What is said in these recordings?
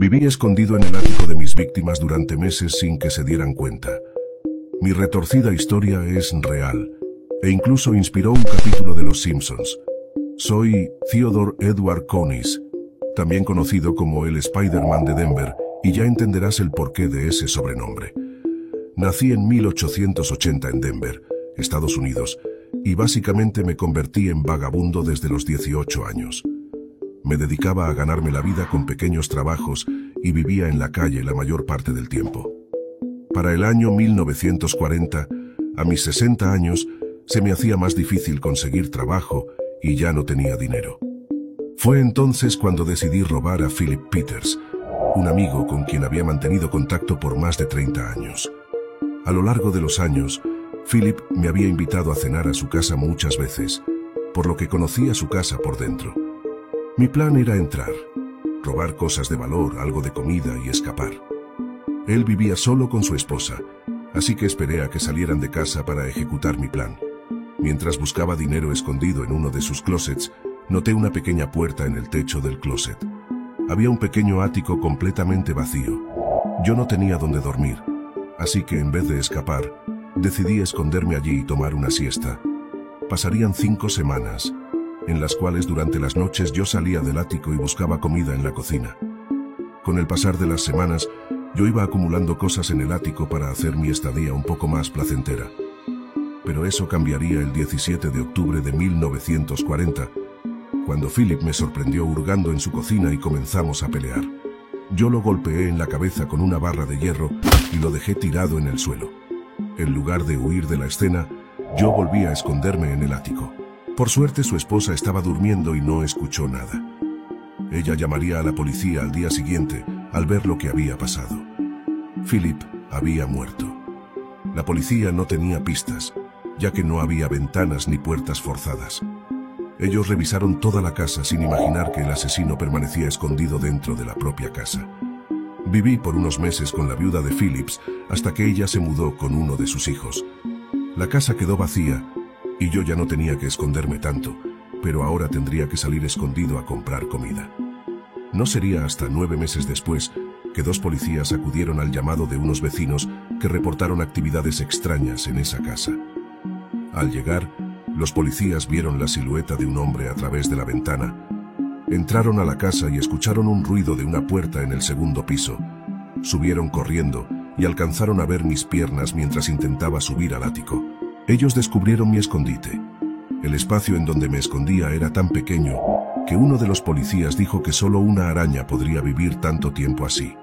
Viví escondido en el ático de mis víctimas durante meses sin que se dieran cuenta. Mi retorcida historia es real, e incluso inspiró un capítulo de Los Simpsons. Soy Theodore Edward Conis, también conocido como el Spider-Man de Denver, y ya entenderás el porqué de ese sobrenombre. Nací en 1880 en Denver, Estados Unidos, y básicamente me convertí en vagabundo desde los 18 años. Me dedicaba a ganarme la vida con pequeños trabajos y vivía en la calle la mayor parte del tiempo. Para el año 1940, a mis 60 años, se me hacía más difícil conseguir trabajo y ya no tenía dinero. Fue entonces cuando decidí robar a Philip Peters, un amigo con quien había mantenido contacto por más de 30 años. A lo largo de los años, Philip me había invitado a cenar a su casa muchas veces, por lo que conocía su casa por dentro. Mi plan era entrar, robar cosas de valor, algo de comida y escapar. Él vivía solo con su esposa, así que esperé a que salieran de casa para ejecutar mi plan. Mientras buscaba dinero escondido en uno de sus closets, noté una pequeña puerta en el techo del closet. Había un pequeño ático completamente vacío. Yo no tenía dónde dormir, así que en vez de escapar, decidí esconderme allí y tomar una siesta. Pasarían cinco semanas, en las cuales durante las noches yo salía del ático y buscaba comida en la cocina. Con el pasar de las semanas, yo iba acumulando cosas en el ático para hacer mi estadía un poco más placentera. Pero eso cambiaría el 17 de octubre de 1940, cuando Philip me sorprendió hurgando en su cocina y comenzamos a pelear. Yo lo golpeé en la cabeza con una barra de hierro y lo dejé tirado en el suelo. En lugar de huir de la escena, yo volví a esconderme en el ático. Por suerte su esposa estaba durmiendo y no escuchó nada. Ella llamaría a la policía al día siguiente al ver lo que había pasado. Philip había muerto. La policía no tenía pistas, ya que no había ventanas ni puertas forzadas. Ellos revisaron toda la casa sin imaginar que el asesino permanecía escondido dentro de la propia casa. Viví por unos meses con la viuda de Phillips hasta que ella se mudó con uno de sus hijos. La casa quedó vacía y yo ya no tenía que esconderme tanto, pero ahora tendría que salir escondido a comprar comida. No sería hasta nueve meses después que dos policías acudieron al llamado de unos vecinos que reportaron actividades extrañas en esa casa. Al llegar, los policías vieron la silueta de un hombre a través de la ventana. Entraron a la casa y escucharon un ruido de una puerta en el segundo piso. Subieron corriendo y alcanzaron a ver mis piernas mientras intentaba subir al ático. Ellos descubrieron mi escondite. El espacio en donde me escondía era tan pequeño que uno de los policías dijo que solo una araña podría vivir tanto tiempo así.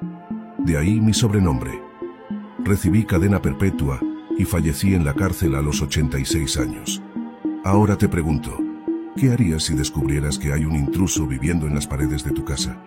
De ahí mi sobrenombre. Recibí cadena perpetua y fallecí en la cárcel a los 86 años. Ahora te pregunto, ¿qué harías si descubrieras que hay un intruso viviendo en las paredes de tu casa?